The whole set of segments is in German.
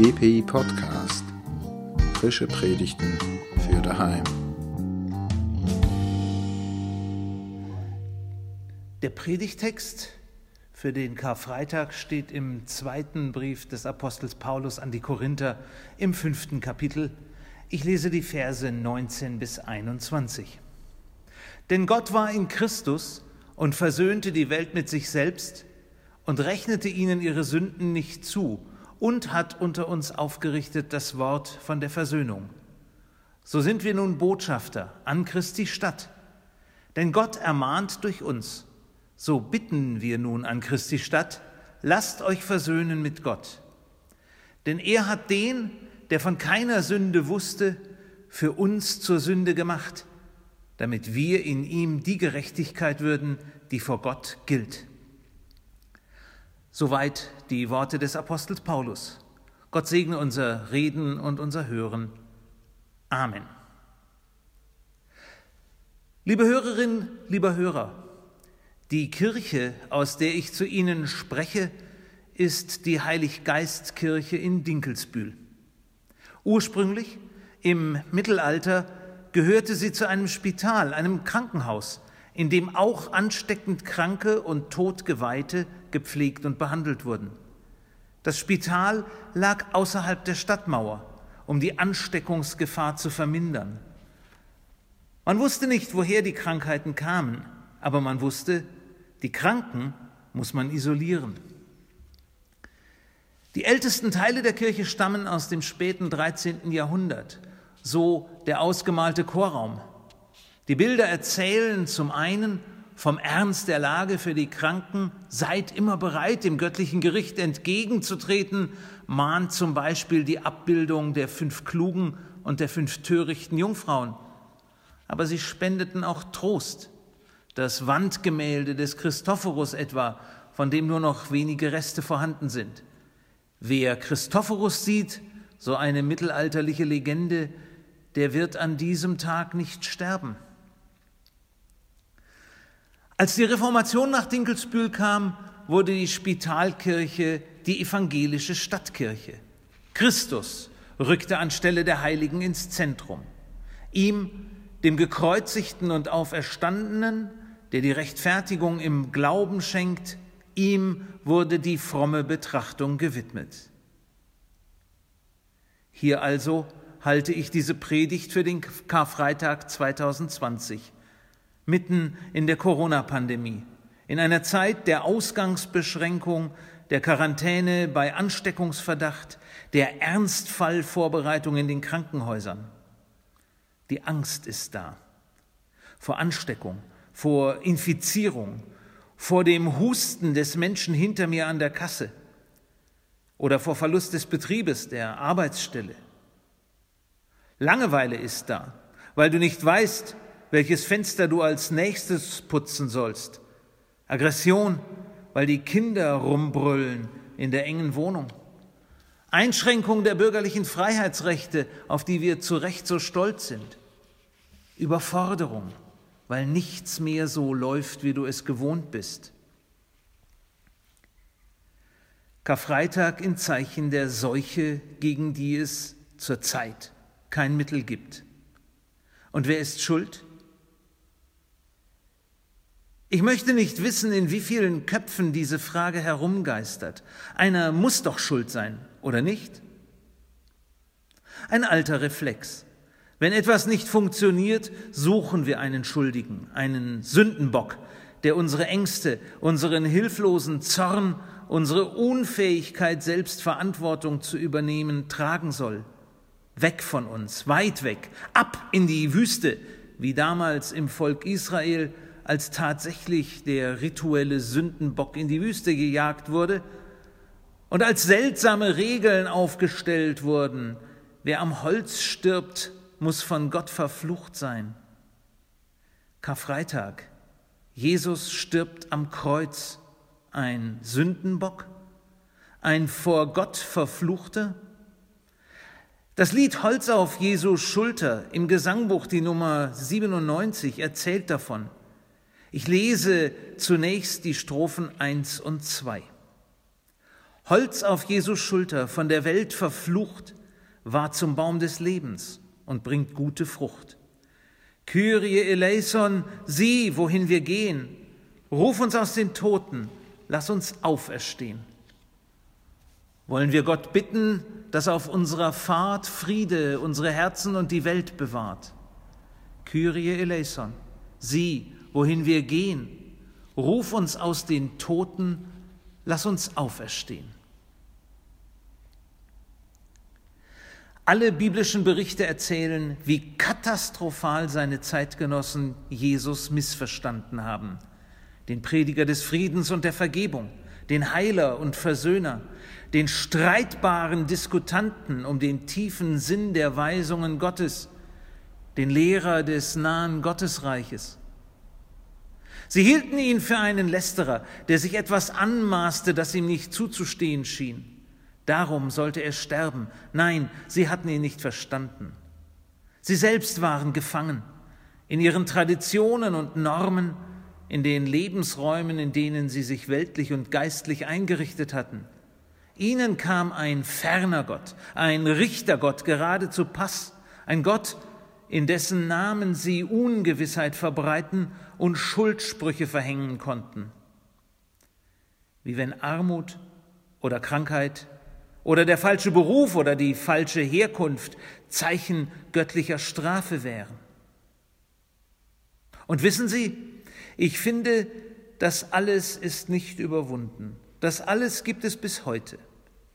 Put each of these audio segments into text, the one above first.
GPI Podcast. Frische Predigten für daheim. Der Predigtext für den Karfreitag steht im zweiten Brief des Apostels Paulus an die Korinther im fünften Kapitel. Ich lese die Verse 19 bis 21. Denn Gott war in Christus und versöhnte die Welt mit sich selbst und rechnete ihnen ihre Sünden nicht zu und hat unter uns aufgerichtet das Wort von der Versöhnung. So sind wir nun Botschafter an Christi Stadt. Denn Gott ermahnt durch uns. So bitten wir nun an Christi Stadt, lasst euch versöhnen mit Gott. Denn er hat den, der von keiner Sünde wusste, für uns zur Sünde gemacht, damit wir in ihm die Gerechtigkeit würden, die vor Gott gilt. Soweit die Worte des Apostels Paulus. Gott segne unser Reden und unser Hören. Amen. Liebe Hörerinnen, lieber Hörer, die Kirche, aus der ich zu Ihnen spreche, ist die Heiliggeistkirche in Dinkelsbühl. Ursprünglich im Mittelalter gehörte sie zu einem Spital, einem Krankenhaus, in dem auch ansteckend Kranke und Todgeweihte gepflegt und behandelt wurden. Das Spital lag außerhalb der Stadtmauer, um die Ansteckungsgefahr zu vermindern. Man wusste nicht, woher die Krankheiten kamen, aber man wusste, die Kranken muss man isolieren. Die ältesten Teile der Kirche stammen aus dem späten 13. Jahrhundert, so der ausgemalte Chorraum. Die Bilder erzählen zum einen vom Ernst der Lage für die Kranken, seid immer bereit, dem göttlichen Gericht entgegenzutreten, mahnt zum Beispiel die Abbildung der fünf klugen und der fünf törichten Jungfrauen. Aber sie spendeten auch Trost. Das Wandgemälde des Christophorus etwa, von dem nur noch wenige Reste vorhanden sind. Wer Christophorus sieht, so eine mittelalterliche Legende, der wird an diesem Tag nicht sterben. Als die Reformation nach Dinkelsbühl kam, wurde die Spitalkirche die evangelische Stadtkirche. Christus rückte anstelle der Heiligen ins Zentrum. Ihm, dem gekreuzigten und auferstandenen, der die Rechtfertigung im Glauben schenkt, ihm wurde die fromme Betrachtung gewidmet. Hier also halte ich diese Predigt für den Karfreitag 2020 mitten in der Corona-Pandemie, in einer Zeit der Ausgangsbeschränkung, der Quarantäne bei Ansteckungsverdacht, der Ernstfallvorbereitung in den Krankenhäusern. Die Angst ist da vor Ansteckung, vor Infizierung, vor dem Husten des Menschen hinter mir an der Kasse oder vor Verlust des Betriebes, der Arbeitsstelle. Langeweile ist da, weil du nicht weißt, welches Fenster du als nächstes putzen sollst. Aggression, weil die Kinder rumbrüllen in der engen Wohnung. Einschränkung der bürgerlichen Freiheitsrechte, auf die wir zu Recht so stolz sind. Überforderung, weil nichts mehr so läuft, wie du es gewohnt bist. Karfreitag in Zeichen der Seuche, gegen die es zurzeit kein Mittel gibt. Und wer ist schuld? Ich möchte nicht wissen, in wie vielen Köpfen diese Frage herumgeistert. Einer muss doch schuld sein, oder nicht? Ein alter Reflex. Wenn etwas nicht funktioniert, suchen wir einen Schuldigen, einen Sündenbock, der unsere Ängste, unseren hilflosen Zorn, unsere Unfähigkeit, selbst Verantwortung zu übernehmen, tragen soll. Weg von uns, weit weg, ab in die Wüste, wie damals im Volk Israel, als tatsächlich der rituelle Sündenbock in die Wüste gejagt wurde und als seltsame Regeln aufgestellt wurden, wer am Holz stirbt, muss von Gott verflucht sein. Karfreitag, Jesus stirbt am Kreuz, ein Sündenbock, ein vor Gott verfluchter. Das Lied Holz auf Jesu Schulter im Gesangbuch, die Nummer 97, erzählt davon. Ich lese zunächst die Strophen 1 und 2. Holz auf Jesus Schulter, von der Welt verflucht, war zum Baum des Lebens und bringt gute Frucht. Kyrie eleison, sieh, wohin wir gehen. Ruf uns aus den Toten, lass uns auferstehen. Wollen wir Gott bitten, dass auf unserer Fahrt Friede unsere Herzen und die Welt bewahrt. Kyrie eleison, sieh, wohin wir gehen. Ruf uns aus den Toten, lass uns auferstehen. Alle biblischen Berichte erzählen, wie katastrophal seine Zeitgenossen Jesus missverstanden haben. Den Prediger des Friedens und der Vergebung, den Heiler und Versöhner, den streitbaren Diskutanten um den tiefen Sinn der Weisungen Gottes, den Lehrer des nahen Gottesreiches. Sie hielten ihn für einen Lästerer, der sich etwas anmaßte, das ihm nicht zuzustehen schien. Darum sollte er sterben. Nein, sie hatten ihn nicht verstanden. Sie selbst waren gefangen in ihren Traditionen und Normen, in den Lebensräumen, in denen sie sich weltlich und geistlich eingerichtet hatten. Ihnen kam ein ferner Gott, ein Richtergott gerade zu Pass, ein Gott, in dessen Namen sie Ungewissheit verbreiten und Schuldsprüche verhängen konnten. Wie wenn Armut oder Krankheit oder der falsche Beruf oder die falsche Herkunft Zeichen göttlicher Strafe wären. Und wissen Sie, ich finde, das alles ist nicht überwunden. Das alles gibt es bis heute.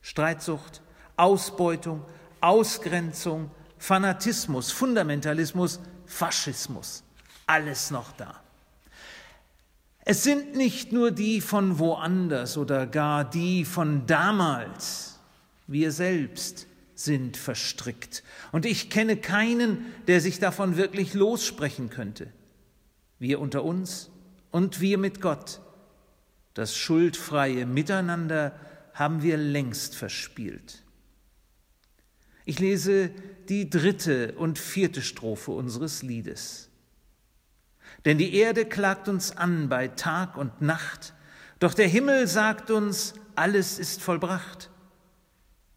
Streitsucht, Ausbeutung, Ausgrenzung, Fanatismus, Fundamentalismus, Faschismus, alles noch da. Es sind nicht nur die von woanders oder gar die von damals. Wir selbst sind verstrickt. Und ich kenne keinen, der sich davon wirklich lossprechen könnte. Wir unter uns und wir mit Gott. Das schuldfreie Miteinander haben wir längst verspielt. Ich lese die dritte und vierte Strophe unseres Liedes. Denn die Erde klagt uns an bei Tag und Nacht, doch der Himmel sagt uns, alles ist vollbracht.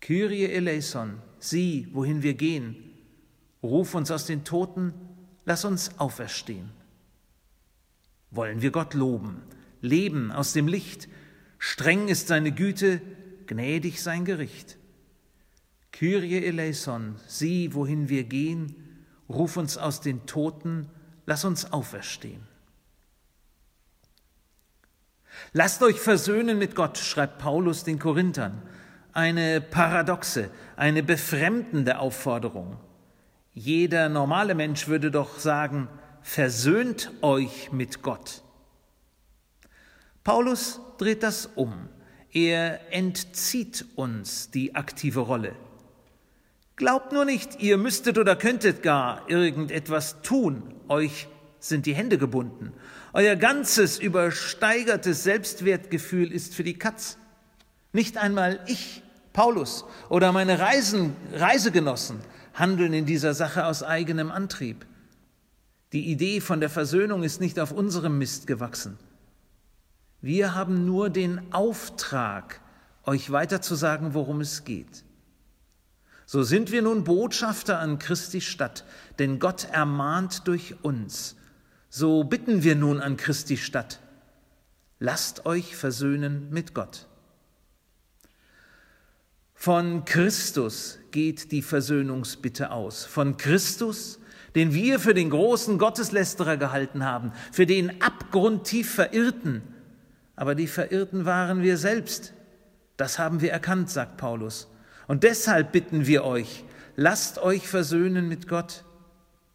Kyrie eleison, sieh, wohin wir gehen. Ruf uns aus den Toten, lass uns auferstehen. Wollen wir Gott loben, leben aus dem Licht, Streng ist seine Güte, gnädig sein Gericht. Kyrie eleison, sieh, wohin wir gehen, ruf uns aus den Toten, lass uns auferstehen. Lasst euch versöhnen mit Gott, schreibt Paulus den Korinthern. Eine paradoxe, eine befremdende Aufforderung. Jeder normale Mensch würde doch sagen, versöhnt euch mit Gott. Paulus dreht das um. Er entzieht uns die aktive Rolle. Glaubt nur nicht, ihr müsstet oder könntet gar irgendetwas tun. Euch sind die Hände gebunden. Euer ganzes übersteigertes Selbstwertgefühl ist für die Katz. Nicht einmal ich, Paulus, oder meine Reisen, Reisegenossen handeln in dieser Sache aus eigenem Antrieb. Die Idee von der Versöhnung ist nicht auf unserem Mist gewachsen. Wir haben nur den Auftrag, euch weiterzusagen, worum es geht. So sind wir nun Botschafter an Christi Stadt, denn Gott ermahnt durch uns. So bitten wir nun an Christi Stadt, lasst euch versöhnen mit Gott. Von Christus geht die Versöhnungsbitte aus. Von Christus, den wir für den großen Gotteslästerer gehalten haben, für den abgrundtief Verirrten, aber die Verirrten waren wir selbst. Das haben wir erkannt, sagt Paulus. Und deshalb bitten wir euch, lasst euch versöhnen mit Gott.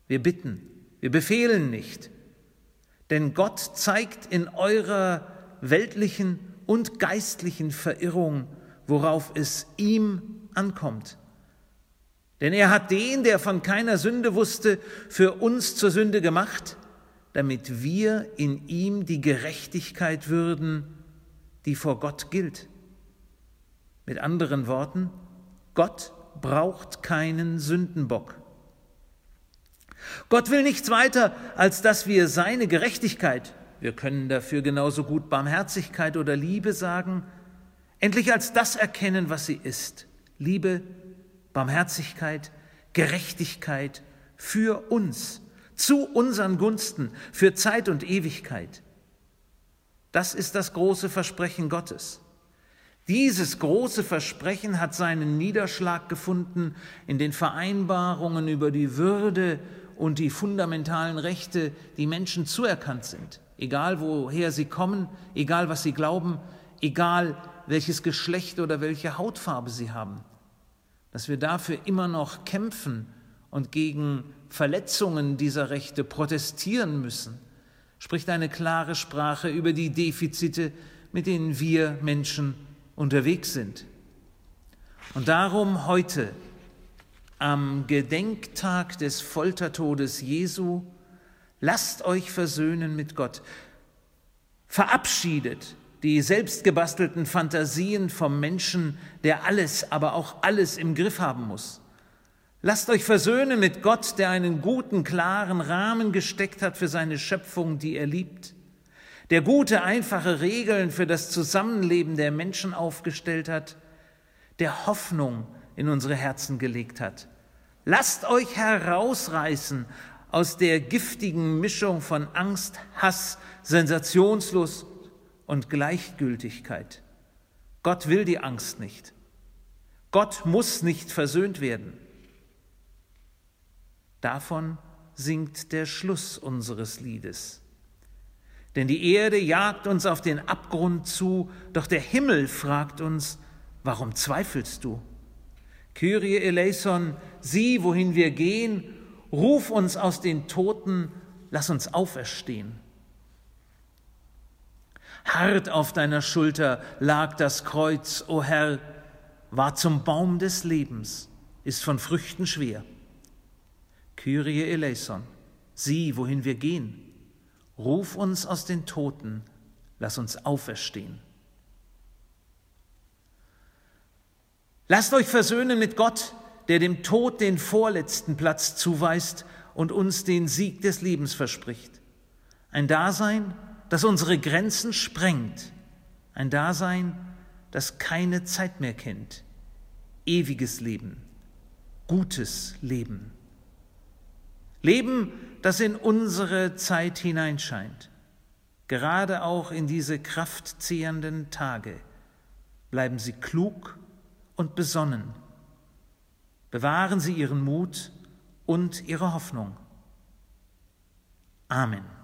Wir bitten, wir befehlen nicht. Denn Gott zeigt in eurer weltlichen und geistlichen Verirrung, worauf es ihm ankommt. Denn er hat den, der von keiner Sünde wusste, für uns zur Sünde gemacht, damit wir in ihm die Gerechtigkeit würden, die vor Gott gilt. Mit anderen Worten, Gott braucht keinen Sündenbock. Gott will nichts weiter, als dass wir seine Gerechtigkeit, wir können dafür genauso gut Barmherzigkeit oder Liebe sagen, endlich als das erkennen, was sie ist. Liebe, Barmherzigkeit, Gerechtigkeit für uns, zu unseren Gunsten, für Zeit und Ewigkeit. Das ist das große Versprechen Gottes. Dieses große Versprechen hat seinen Niederschlag gefunden in den Vereinbarungen über die Würde und die fundamentalen Rechte, die Menschen zuerkannt sind, egal woher sie kommen, egal was sie glauben, egal welches Geschlecht oder welche Hautfarbe sie haben, dass wir dafür immer noch kämpfen und gegen Verletzungen dieser Rechte protestieren müssen, spricht eine klare Sprache über die Defizite, mit denen wir Menschen unterwegs sind. Und darum heute, am Gedenktag des Foltertodes Jesu, lasst euch versöhnen mit Gott. Verabschiedet die selbstgebastelten Fantasien vom Menschen, der alles, aber auch alles im Griff haben muss. Lasst euch versöhnen mit Gott, der einen guten, klaren Rahmen gesteckt hat für seine Schöpfung, die er liebt, der gute, einfache Regeln für das Zusammenleben der Menschen aufgestellt hat, der Hoffnung in unsere Herzen gelegt hat. Lasst euch herausreißen aus der giftigen Mischung von Angst, Hass, Sensationslust und Gleichgültigkeit. Gott will die Angst nicht. Gott muss nicht versöhnt werden. Davon singt der Schluss unseres Liedes. Denn die Erde jagt uns auf den Abgrund zu, doch der Himmel fragt uns, warum zweifelst du? Kyrie eleison, sieh, wohin wir gehen, ruf uns aus den Toten, lass uns auferstehen. Hart auf deiner Schulter lag das Kreuz, o Herr, war zum Baum des Lebens, ist von Früchten schwer. Kyrie eleison, sieh, wohin wir gehen. Ruf uns aus den Toten, lass uns auferstehen. Lasst euch versöhnen mit Gott, der dem Tod den vorletzten Platz zuweist und uns den Sieg des Lebens verspricht. Ein Dasein, das unsere Grenzen sprengt, ein Dasein, das keine Zeit mehr kennt, ewiges Leben, gutes Leben. Leben, das in unsere Zeit hineinscheint, gerade auch in diese kraftzehrenden Tage. Bleiben Sie klug und besonnen. Bewahren Sie Ihren Mut und Ihre Hoffnung. Amen.